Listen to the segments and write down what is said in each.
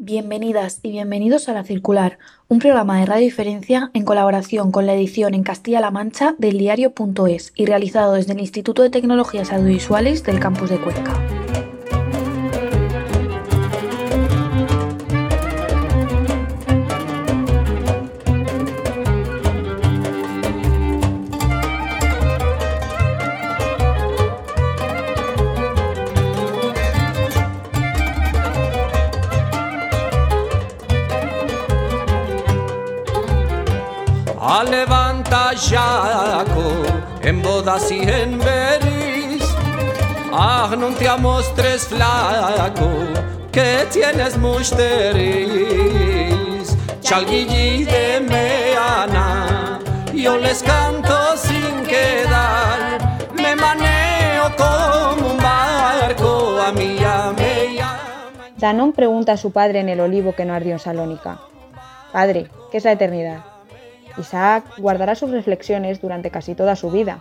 Bienvenidas y bienvenidos a La Circular, un programa de Radio Diferencia en colaboración con la edición en Castilla-La Mancha del diario.es y realizado desde el Instituto de Tecnologías Audiovisuales del campus de Cuenca. Jaco en bodas y en veris Ah, non te amostres flaco que tienes musteris Chalguilli de meana Yo les canto sin quedar Me maneo como un barco A mi meia Danón pregunta a su padre en el olivo que no ardió en Salónica. Padre, ¿qué es la eternidad? Isaac guardará sus reflexiones durante casi toda su vida,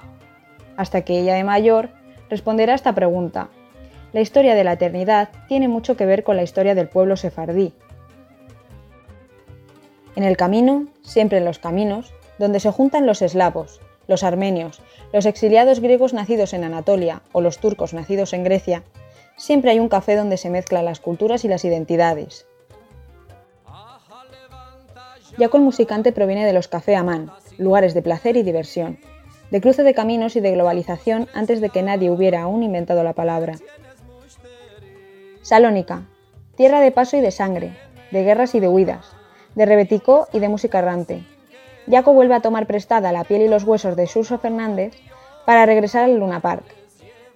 hasta que ella de mayor responderá a esta pregunta. La historia de la eternidad tiene mucho que ver con la historia del pueblo sefardí. En el camino, siempre en los caminos, donde se juntan los eslavos, los armenios, los exiliados griegos nacidos en Anatolia o los turcos nacidos en Grecia, siempre hay un café donde se mezclan las culturas y las identidades, Yaco el musicante proviene de los café Amán, lugares de placer y diversión, de cruce de caminos y de globalización antes de que nadie hubiera aún inventado la palabra. Salónica, tierra de paso y de sangre, de guerras y de huidas, de rebeticó y de música errante. Yaco vuelve a tomar prestada la piel y los huesos de Suso Fernández para regresar al Luna Park.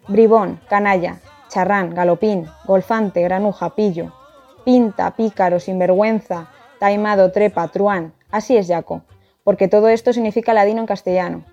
Bribón, canalla, charrán, galopín, golfante, granuja, pillo, pinta, pícaro, sinvergüenza, taimado, trepa, truán. Así es, Jaco, porque todo esto significa ladino en castellano.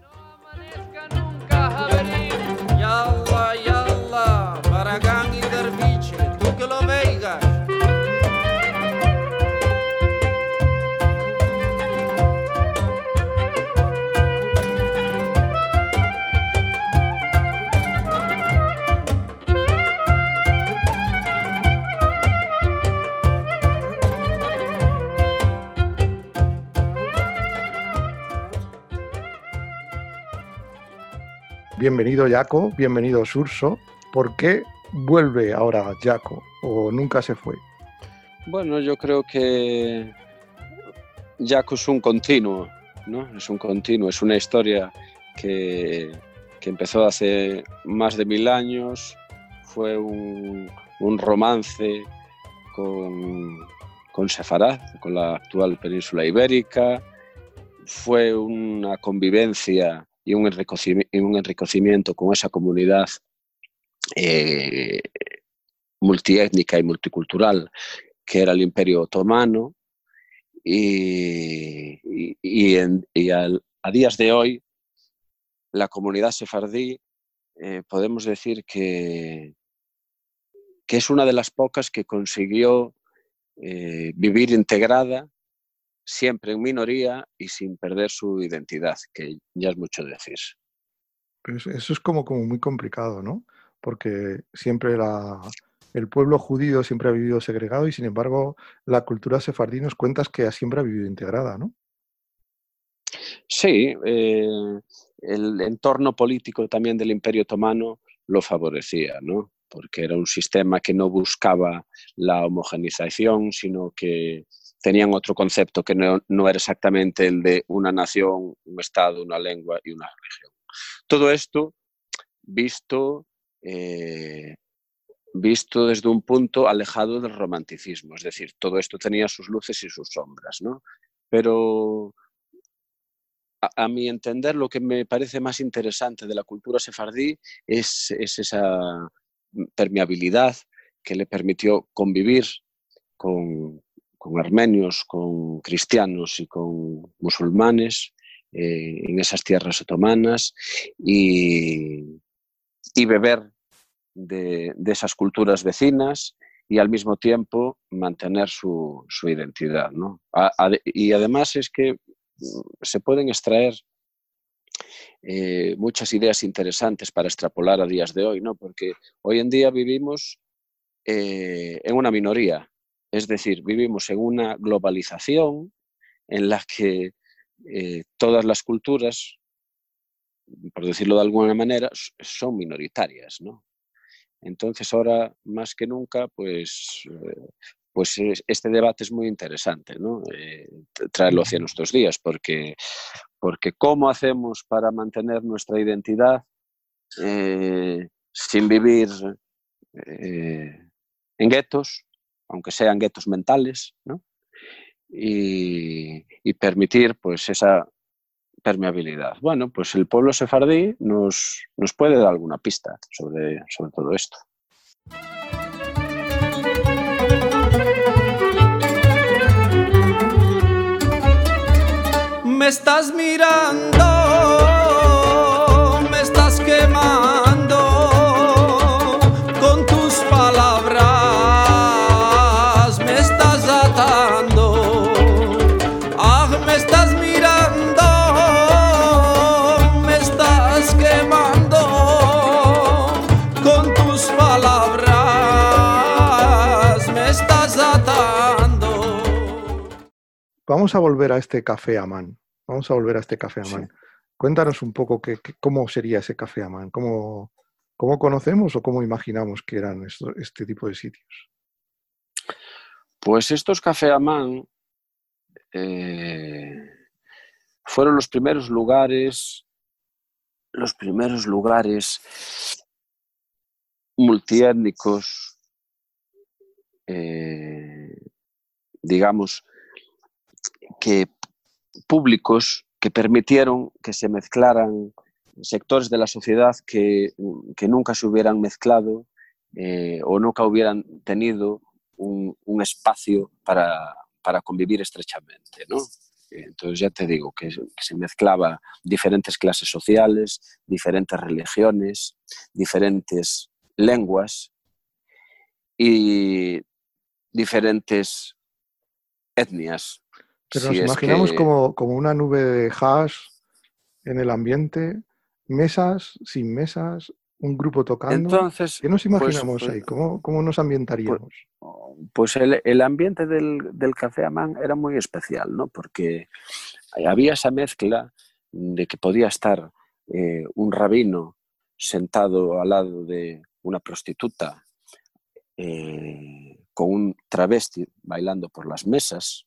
Bienvenido Jaco, bienvenido Surso. ¿Por qué vuelve ahora Jaco o nunca se fue? Bueno, yo creo que Jaco es un continuo, ¿no? Es un continuo, es una historia que, que empezó hace más de mil años, fue un, romance con, con Sefarad, con la actual península ibérica, fue una convivencia y un enriquecimiento, con esa comunidad eh, multiétnica y multicultural que era el Imperio Otomano. Y, a días de hoy, la comunidad sefardí eh, podemos decir que, que es una de las pocas que consiguió eh, vivir integrada siempre en minoría y sin perder su identidad, que ya es mucho decir. Pues eso es como, como muy complicado, ¿no? Porque siempre el pueblo judío siempre ha vivido segregado y sin embargo la cultura sefardí nos cuentas que siempre ha vivido integrada, ¿no? Sí, eh, el entorno político también del Imperio Otomano lo favorecía, ¿no? Porque era un sistema que no buscaba la homogenización, sino que tenían otro concepto que no, era exactamente el de una nación, un Estado, una lengua y una religión. Todo esto visto, eh, visto desde un punto alejado del romanticismo, es decir, todo esto tenía sus luces y sus sombras, ¿no? Pero a, mi entender lo que me parece más interesante de la cultura sefardí es esa permeabilidad que le permitió convivir con, con armenios, con cristianos y con musulmanes eh, en esas tierras otomanas y, beber de, esas culturas vecinas y al mismo tiempo mantener su, identidad. y además es que mm, se pueden extraer eh, muchas ideas interesantes para extrapolar a días de hoy, ¿no? porque hoy en día vivimos eh, en una minoría, Es decir, vivimos en una globalización en la que eh, todas las culturas, por decirlo de alguna manera, son minoritarias, ¿no? Entonces ahora más que nunca, pues, eh, pues este debate es muy interesante, ¿no? Eh, traerlo hacia nuestros días, porque, porque ¿cómo hacemos para mantener nuestra identidad sin vivir en guetos, aunque sean guetos mentales, ¿no? y, permitir pues esa permeabilidad. Bueno, pues el pueblo sefardí nos, nos puede dar alguna pista sobre, sobre todo esto. Me estás mirando, Vamos a volver a este café Amán. Vamos a volver a este café Amán. Cuéntanos un poco cómo sería ese café Amán, cómo, cómo conocemos o cómo imaginamos que eran este tipo de sitios. Pues estos café Amán eh, fueron los primeros lugares, los primeros lugares multiétnicos, eh, digamos, que públicos que permitieron que se mezclaran sectores de la sociedad que, nunca se hubieran mezclado eh, o nunca hubieran tenido un, espacio para, convivir estrechamente. ¿no? Entonces ya te digo que, se mezclaba diferentes clases sociales, diferentes religiones, diferentes lenguas y diferentes etnias. Pero nos imaginamos como, una nube de hash en el ambiente, mesas, sin mesas, un grupo tocando. Entonces, ¿Qué nos pues, imaginamos pues ahí? ¿Cómo, ¿Cómo, nos ambientaríamos? Pues, pues el, el, ambiente del, del, Café Amán era muy especial, ¿no? Porque había esa mezcla de que podía estar eh, un rabino sentado al lado de una prostituta eh, con un travesti bailando por las mesas,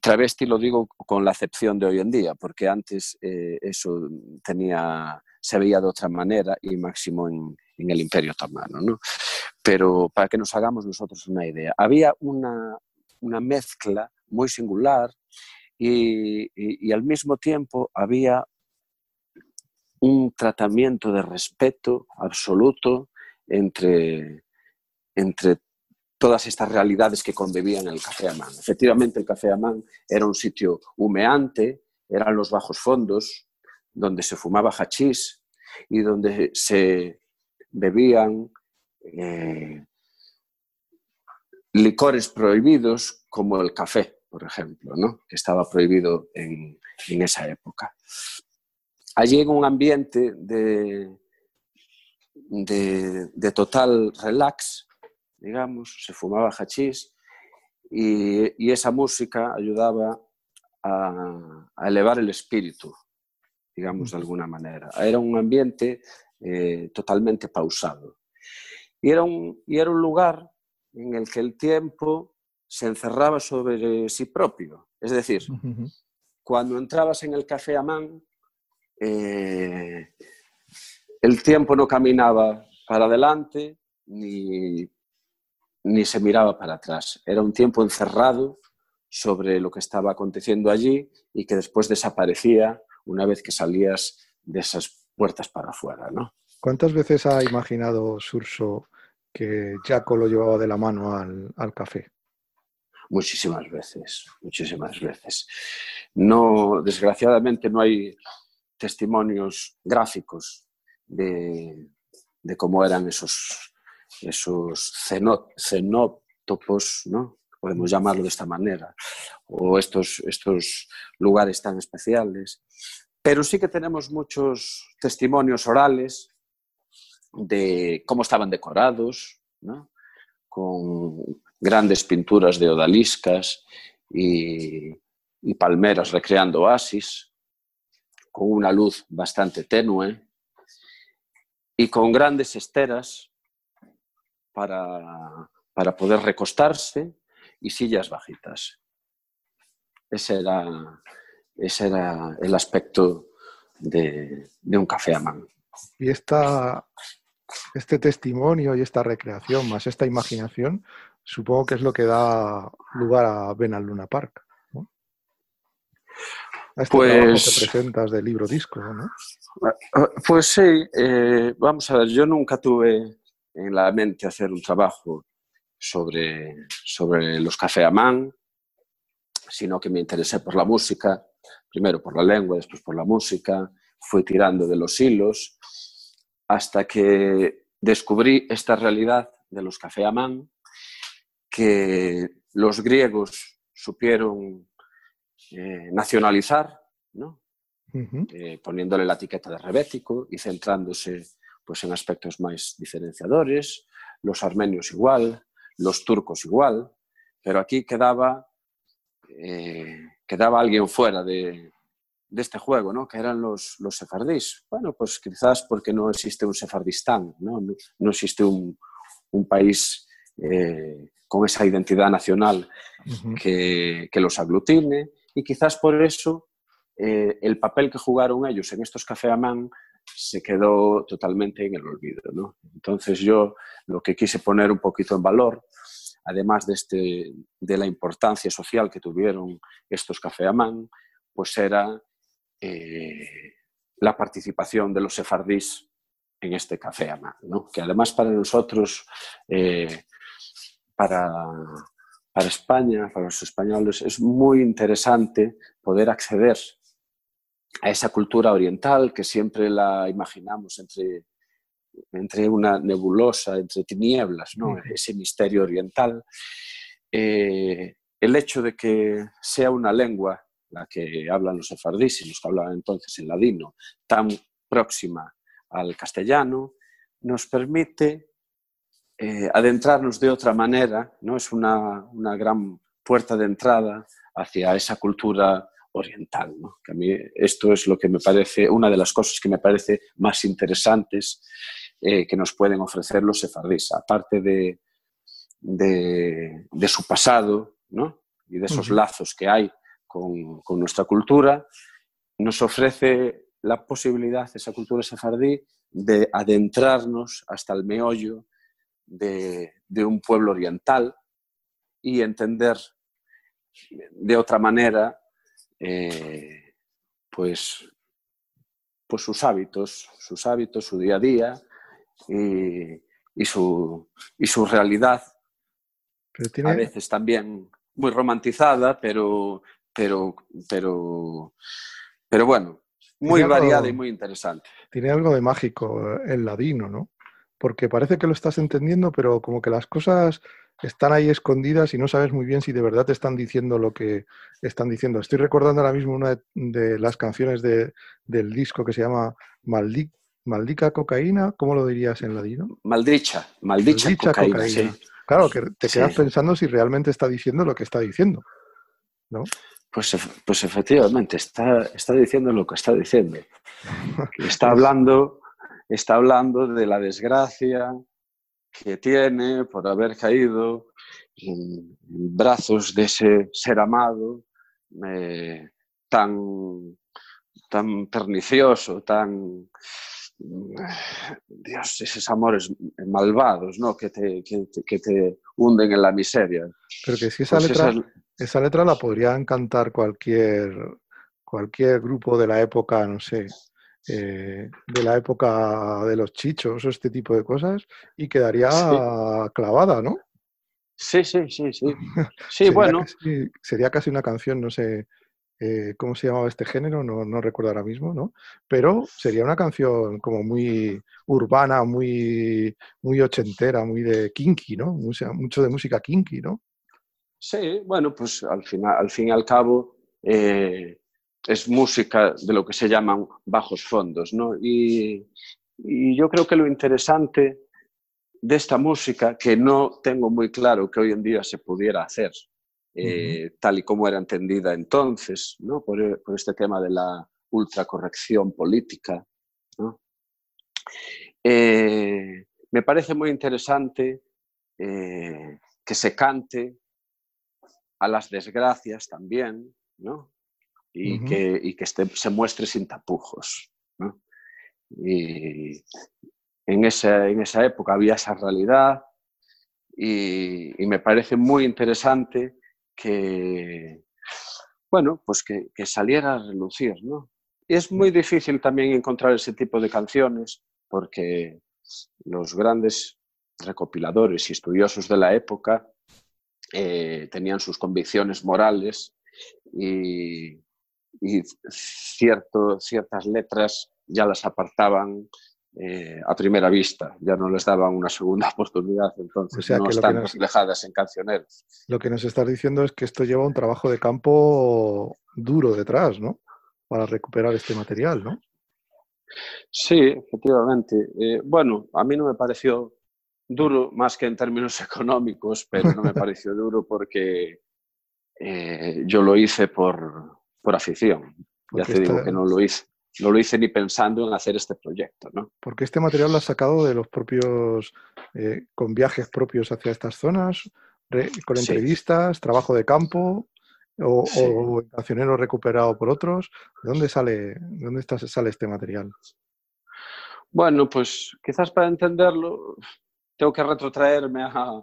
Travesti lo digo con la acepción de hoy en día, porque antes eh, eso tenía, se veía de otra manera y máximo en, el Imperio Otomano. ¿no? Pero para que nos hagamos nosotros una idea, había una, mezcla muy singular y, al mismo tiempo había un tratamiento de respeto absoluto entre, entre todas estas realidades que convivían en el Café Amán. Efectivamente, el Café Amán era un sitio humeante, eran los bajos fondos, donde se fumaba hachís y donde se bebían eh, licores prohibidos como el café, por ejemplo, ¿no? que estaba prohibido en, esa época. Allí en un ambiente de, de total relax, digamos, se fumaba hachís y, esa música ayudaba a, elevar el espíritu, digamos de alguna manera. Era un ambiente eh, totalmente pausado. Y era, un, y era un lugar en el que el tiempo se encerraba sobre sí propio. Es decir, cuando entrabas en el café Amán, eh, el tiempo no caminaba para adelante ni ni se miraba para atrás. Era un tiempo encerrado sobre lo que estaba aconteciendo allí y que después desaparecía una vez que salías de esas puertas para afuera. ¿no? ¿Cuántas veces ha imaginado Surso que Jaco lo llevaba de la mano al, café? Muchísimas veces, muchísimas veces. No, desgraciadamente no hay testimonios gráficos de, de cómo eran esos esos cenótopos, ¿no? podemos llamarlo de esta manera, o estos, estos lugares tan especiales. Pero sí que tenemos muchos testimonios orales de cómo estaban decorados, con grandes pinturas de odaliscas y, y palmeras recreando oasis, con una luz bastante tenue y con grandes esteras para, para poder recostarse y sillas bajitas. Ese era, ese era el aspecto de, de un café a mano. Y esta, este testimonio y esta recreación, más esta imaginación, supongo que es lo que da lugar a Ven al Luna Park. ¿no? A este Pues- que presentas de libro disco, ¿no? Pues sí, eh, vamos a ver, yo nunca tuve en la mente hacer un trabajo sobre, sobre los café a man, sino que me interesé por la música, primero por la lengua, después por la música, fui tirando de los hilos hasta que descubrí esta realidad de los café a man que los griegos supieron eh, nacionalizar, ¿no? Eh, poniéndole la etiqueta de rebético y centrándose pues, en aspectos más diferenciadores, los armenios igual, los turcos igual, pero aquí quedaba, eh, quedaba alguien fuera de, de este juego, ¿no? que eran los, los sefardís. Bueno, pues quizás porque no existe un sefardistán, no, no, no existe un, un país eh, con esa identidad nacional Ujú. que, que los aglutine y quizás por eso eh, el papel que jugaron ellos en estos café a man se quedó totalmente en el olvido. ¿no? Entonces yo lo que quise poner un poquito en valor, además de, este, de la importancia social que tuvieron estos café a man, pues era eh, la participación de los sefardís en este café a man, ¿no? que además para nosotros, eh, para, para España, para los españoles, es muy interesante poder acceder a esa cultura oriental que siempre la imaginamos entre, entre una nebulosa, entre tinieblas, ¿no? Ese misterio oriental. Eh, el hecho de que sea una lengua, la que hablan los sefardíes y los que hablaban entonces en ladino, tan próxima al castellano, nos permite eh, adentrarnos de otra manera, ¿no? es una, una gran puerta de entrada hacia esa cultura oriental. ¿no? Que a mí esto es lo que me parece, una de las cosas que me parece más interesantes eh, que nos pueden ofrecer los sefardíes, aparte de, de, de su pasado ¿no? y de esos lazos que hay con, con nuestra cultura, nos ofrece la posibilidad, esa cultura sefardí, de adentrarnos hasta el meollo de, de un pueblo oriental y entender de otra manera eh, pues, pues sus hábitos, sus hábitos, su día a día y, y su, y su realidad, Pero a veces también muy romantizada, pero, pero, pero, pero bueno, muy algo- variada y muy interesante. tiene algo de mágico el ladino, ¿no? Porque parece que lo estás entendiendo, pero como que las cosas están ahí escondidas y no sabes muy bien si de verdad te están diciendo lo que están diciendo. Estoy recordando ahora mismo una de, las canciones de- del disco que se llama Maldi- Maldica Cocaína, ¿cómo lo dirías en ladino? Maldicha, maldicha, Maldicha cocaína, cocaína. sí. Claro, que te Sí. quedas pensando si realmente está diciendo lo que está diciendo. ¿no? Pues, pues efectivamente, está, está diciendo lo que está diciendo. Está hablando, está hablando de la desgracia que tiene por haber caído en, en brazos de ese ser amado eh, tan, tan pernicioso, tan... Dios, esos amores malvados, ¿no? Que te, que te- que te hunden en la miseria. Pero que si esa Pues letra, esa- esa letra la podrían cantar cualquier, cualquier grupo de la época, no sé, eh, de la época de los chichos o este tipo de cosas y quedaría Sí. clavada, ¿no? Sí, sí, sí, sí. Sí, sería bueno, Casi, sería casi una canción, no sé eh, cómo se llamaba este género, no, no recuerdo ahora mismo, ¿no? Pero sería una canción como muy urbana, muy, muy ochentera, muy de kinky, ¿no? Mucha- mucho de música kinky, ¿no? sí, bueno, pues al, final, al fin y al cabo eh, es música de lo que se llaman bajos fondos, ¿no? Y, y yo creo que lo interesante de esta música que no tengo muy claro que hoy en día se pudiera hacer, eh, tal y como era entendida entonces, ¿no? por, por este tema de la ultracorrección política. ¿no? Eh, me parece muy interesante eh, que se cante a las desgracias también, ¿no? Y Ujú. que, y que este- se muestre sin tapujos. ¿no? Y en esa, en esa época había esa realidad y, y me parece muy interesante que, bueno, pues que, que saliera a relucir, ¿no? Y es muy difícil también encontrar ese tipo de canciones porque los grandes recopiladores y estudiosos de la época eh, tenían sus convicciones morales y, y cierto, ciertas letras ya las apartaban eh, a primera vista, ya no les daban una segunda oportunidad, entonces O sea, no están nos- reflejadas en cancioneros. Lo que nos estás diciendo es que esto lleva un trabajo de campo duro detrás, ¿no? Para recuperar este material, ¿no? Sí, efectivamente. Eh, bueno, a mí no me pareció duro más que en términos económicos, pero no me pareció duro porque eh, yo lo hice por, por afición. Ya te digo esta- que no lo hice. No lo hice ni pensando en hacer este proyecto, ¿no? Porque este material lo has sacado de los propios, eh, con viajes propios hacia estas zonas, con Sí. entrevistas, trabajo de campo o, Sí. o cancionero recuperado por otros. ¿De dónde sale, de dónde está- sale este material? Bueno, pues quizás para entenderlo tengo que retrotraerme a,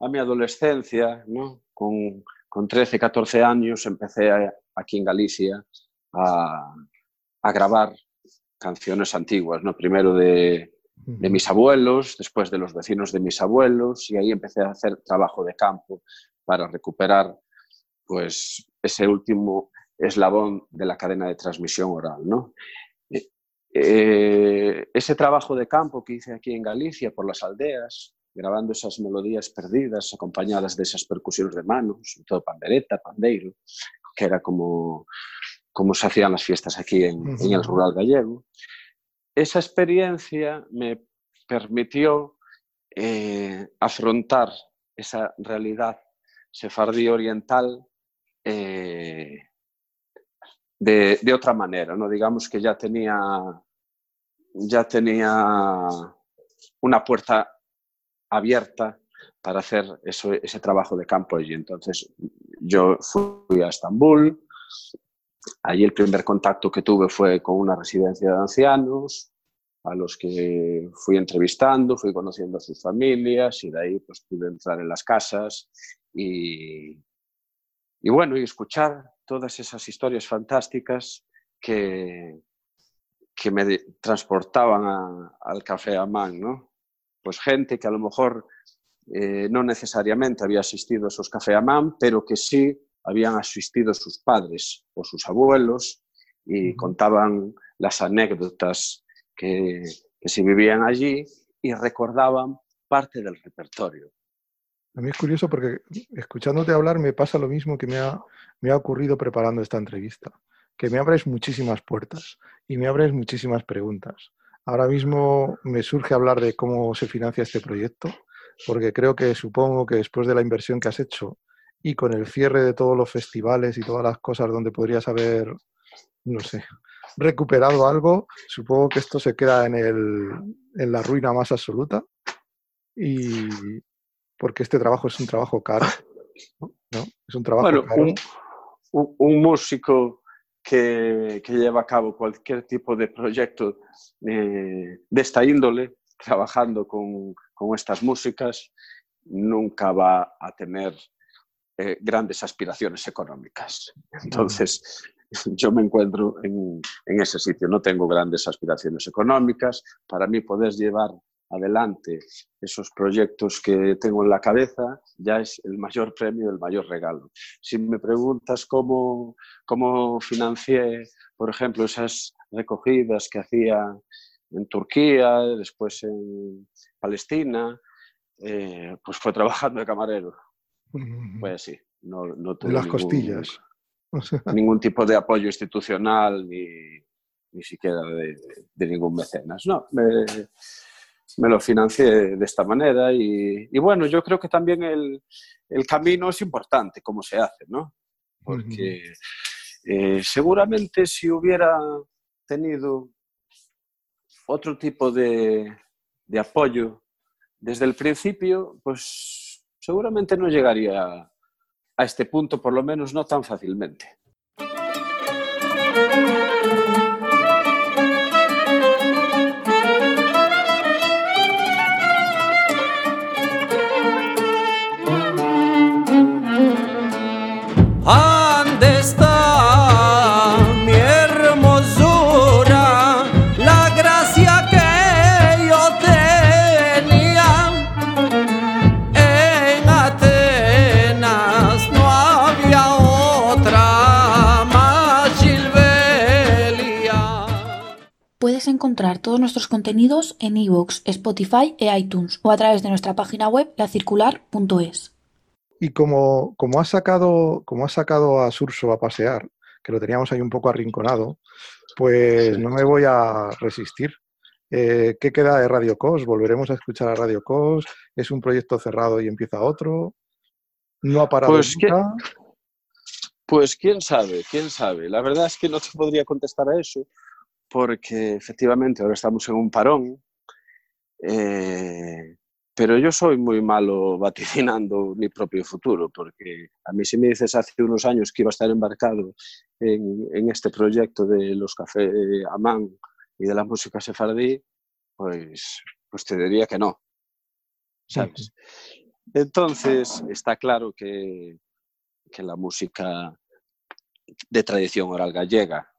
a mi adolescencia, ¿no? Con, con 13, 14 años empecé a- aquí en Galicia a, a grabar canciones antiguas, ¿no? Primero de, de mis abuelos, después de los vecinos de mis abuelos, y ahí empecé a hacer trabajo de campo para recuperar pues, ese último eslabón de la cadena de transmisión oral. ¿no? Eh, eh, ese trabajo de campo que hice aquí en Galicia, por las aldeas, grabando esas melodías perdidas, acompañadas de esas percusiones de mano, sobre todo pandereta, pandeiro, que era como, como se hacían las fiestas aquí en, en el rural gallego. Esa experiencia me permitió eh, afrontar esa realidad sefardí oriental eh, de, de otra manera, ¿no? Digamos que ya tenía, ya tenía una puerta abierta para hacer ese trabajo de campo allí. Entonces yo fui a Estambul, allí el primer contacto que tuve fue con una residencia de ancianos, a los que fui entrevistando, fui conociendo a sus familias y de ahí pues pude entrar en las casas y, y bueno, y escuchar todas esas historias fantásticas que, que me transportaban al café Amán, ¿no? Pues gente que a lo mejor eh, no necesariamente había asistido a esos café Amán, pero que sí habían asistido sus padres o sus abuelos y contaban las anécdotas que, que se vivían allí y recordaban parte del repertorio. A mí es curioso porque escuchándote hablar me pasa lo mismo que me ha, me ha ocurrido preparando esta entrevista, que me abres muchísimas puertas y me abres muchísimas preguntas. Ahora mismo me surge hablar de cómo se financia este proyecto, porque creo que supongo que después de la inversión que has hecho y con el cierre de todos los festivales y todas las cosas donde podrías haber, no sé, recuperado algo, supongo que esto se queda en, el, en la ruina más absoluta y porque este trabajo es un trabajo caro, ¿no? Es un trabajo Bueno, caro. un músico que, lleva a cabo cualquier tipo de proyecto eh, de esta índole, trabajando con, con estas músicas, nunca va a tener eh, grandes aspiraciones económicas. Entonces, yo me encuentro en, en ese sitio, no tengo grandes aspiraciones económicas. Para mí, poder llevar adelante esos proyectos que tengo en la cabeza ya es el mayor premio, el mayor regalo. Si me preguntas cómo, cómo financié, por ejemplo, esas recogidas que hacía en Turquía, después en Palestina, eh, pues fue trabajando de camarero. Pues sí, no, no tuve las ningún, costillas. Ningún tipo de apoyo institucional ni, ni siquiera de, de ningún mecenas. No, me- me lo financié de esta manera y, bueno, yo creo que también el, camino es importante, cómo se hace, ¿no? Porque eh, seguramente si hubiera tenido otro tipo de, de apoyo desde el principio, pues seguramente no llegaría a este punto, por lo menos no tan fácilmente. Encontrar todos nuestros contenidos en iVoox, Spotify e iTunes o a través de nuestra página web lacircular.es. Y como, como, has sacado, como has sacado a Surso a pasear, que lo teníamos ahí un poco arrinconado, pues no me voy a resistir. Eh, ¿Qué queda de Radio Cos? ¿Volveremos a escuchar a Radio Cos? ¿Es un proyecto cerrado y empieza otro? ¿No ha parado pues nunca? pues quién sabe, quién sabe. La verdad es que no te podría contestar a eso, porque efectivamente ahora estamos en un parón, eh, pero yo soy muy malo vaticinando mi propio futuro, porque a mí si me dices hace unos años que iba a estar embarcado en, este proyecto de los cafés Amán y de la música sefardí, pues, pues te diría que no, ¿sabes? Entonces está claro que, que la música de tradición oral gallega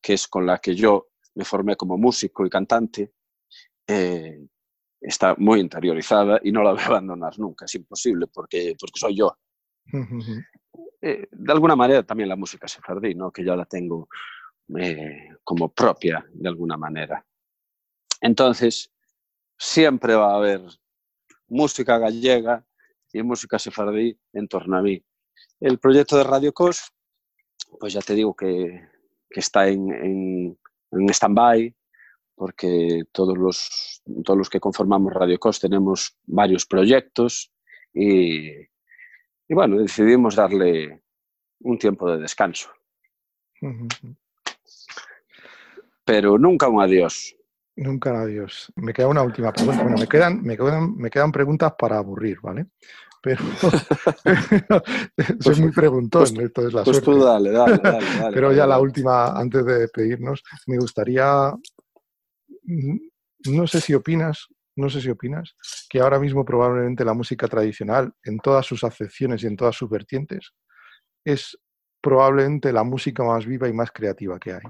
que es con la que yo me formé como músico y cantante, eh, está muy interiorizada y no la voy a abandonar nunca, es imposible porque, porque soy yo. Eh, de alguna manera también la música sefardí, ¿no? que yo la tengo eh, como propia de alguna manera. Entonces, siempre va a haber música gallega y música sefardí en torno a mí. El proyecto de Radio Cos, pues ya te digo que que está en, en, en stand-by, porque todos los, todos los que conformamos Radio Cos tenemos varios proyectos y, y bueno, decidimos darle un tiempo de descanso. Pero nunca un adiós. Nunca un adiós. Me queda una última pregunta. Bueno, me quedan, me quedan, me quedan preguntas para aburrir, ¿vale? Pero soy pues muy preguntón, pues, esto es la pues suerte. dale, dale, dale, pero ya la última, antes de despedirnos, me gustaría, mm, no sé si opinas, no sé si opinas, que ahora mismo probablemente la música tradicional, en todas sus acepciones y en todas sus vertientes, es probablemente la música más viva y más creativa que hay.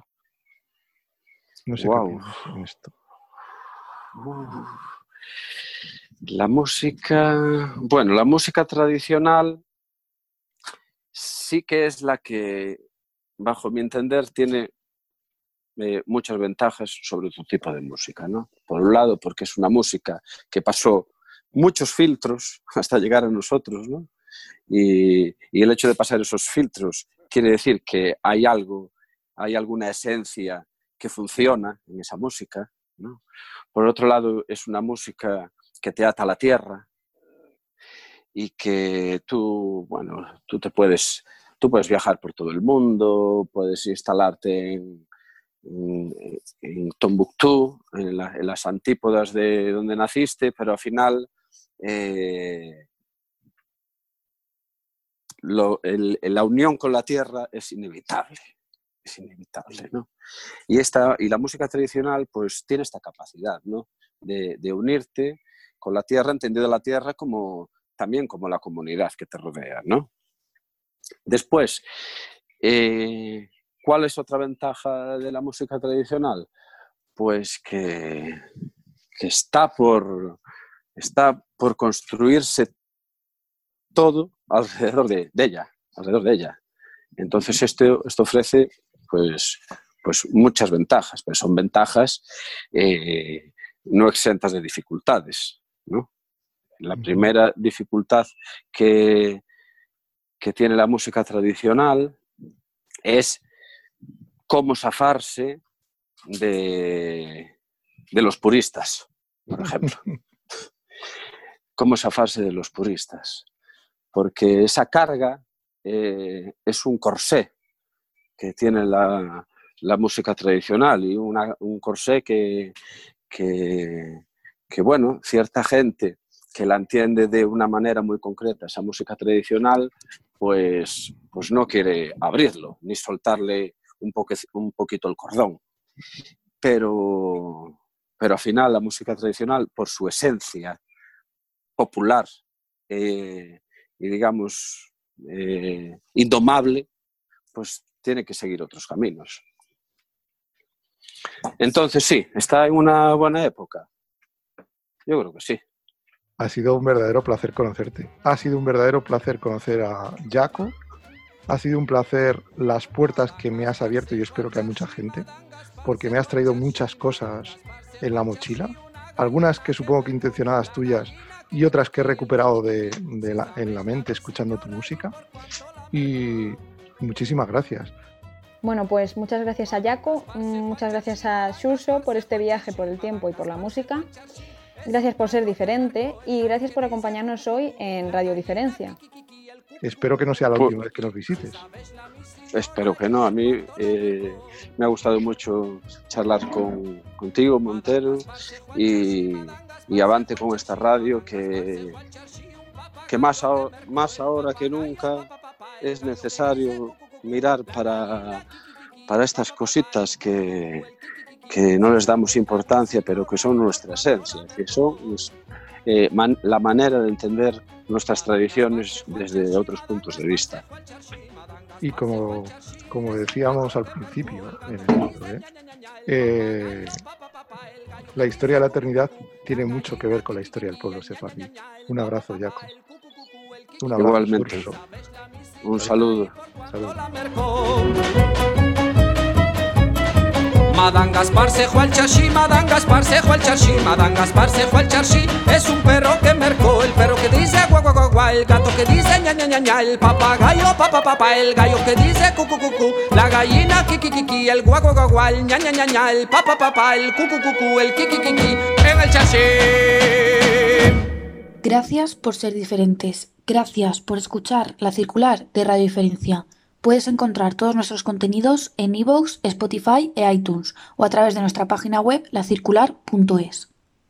No sé qué opinas en esto. La música, bueno, la música tradicional sí que es la que, bajo mi entender, tiene eh, muchas ventajas sobre otro tipo de música, ¿no? Por un lado, porque es una música que pasó muchos filtros hasta llegar a nosotros, ¿no? Y, y, el hecho de pasar esos filtros quiere decir que hay algo, hay alguna esencia que funciona en esa música, ¿no? Por otro lado, es una música que te ata a la tierra y que tú, bueno, tú te puedes, tú puedes viajar por todo el mundo, puedes instalarte en, en, Tombuctú, en, las antípodas de donde naciste, pero al final eh, la unión con la tierra es inevitable. Es inevitable, ¿no? Y, esta, y la música tradicional pues tiene esta capacidad, ¿no? De, de unirte con la tierra, entendido la tierra como también como la comunidad que te rodea, ¿no? Después, eh, ¿cuál es otra ventaja de la música tradicional? Pues que, está, por, está por construirse todo alrededor de, ella, alrededor de ella. Entonces esto, esto ofrece pues, pues muchas ventajas, pero son ventajas eh, no exentas de dificultades. La primera dificultad que, que tiene la música tradicional es cómo zafarse de, de los puristas, por ejemplo. ¿Cómo zafarse de los puristas? Porque esa carga eh, es un corsé que tiene la, la música tradicional y un corsé que, que, que, bueno, cierta gente que la entiende de una manera muy concreta, esa música tradicional, pues, pues no quiere abrirlo ni soltarle un, un poquito el cordón. Pero, pero al final la música tradicional, por su esencia popular eh, y digamos eh, indomable, pues tiene que seguir otros caminos. Entonces sí, está en una buena época. Yo creo que sí. Ha sido un verdadero placer conocerte. Ha sido un verdadero placer conocer a Jaco. Ha sido un placer las puertas que me has abierto y espero que a mucha gente, porque me has traído muchas cosas en la mochila. Algunas que supongo que intencionadas tuyas y otras que he recuperado de, en la mente escuchando tu música. Y muchísimas gracias. Bueno, pues muchas gracias a Jaco, muchas gracias a Xurso por este viaje, por el tiempo y por la música. Gracias por ser diferente y gracias por acompañarnos hoy en Radio Diferencia. Espero que no sea la última vez que nos visites. Espero que no. A mí eh, me ha gustado mucho charlar con, contigo, Montero, y, y, avante con esta radio que, que más, más ahora que nunca es necesario mirar para, para estas cositas que, que no les damos importancia, pero que son nuestra esencia, que son eh, la manera de entender nuestras tradiciones desde otros puntos de vista. Y como, como decíamos al principio en el libro, ¿eh? Eh, la historia de la eternidad tiene mucho que ver con la historia del pueblo sefardí. Un abrazo, Jaco. Un abrazo, Igualmente. Un saludo. saludo. Madame Gaspar se al charshi, Madame Gaspar se al Madame Gaspar se al. Es un perro que mercó, el perro que dice guau guau el gato que dice ña ña ña ña, el papagayo papá el gallo que dice cu cu la gallina kiki el guau guau guau ña ña ña el papá papá, el cu el kiki en el charshi. Gracias por ser diferentes. Gracias por escuchar La Circular de Radio Diferencia. Puedes encontrar todos nuestros contenidos en iVoox, Spotify e iTunes o a través de nuestra página web lacircular.es.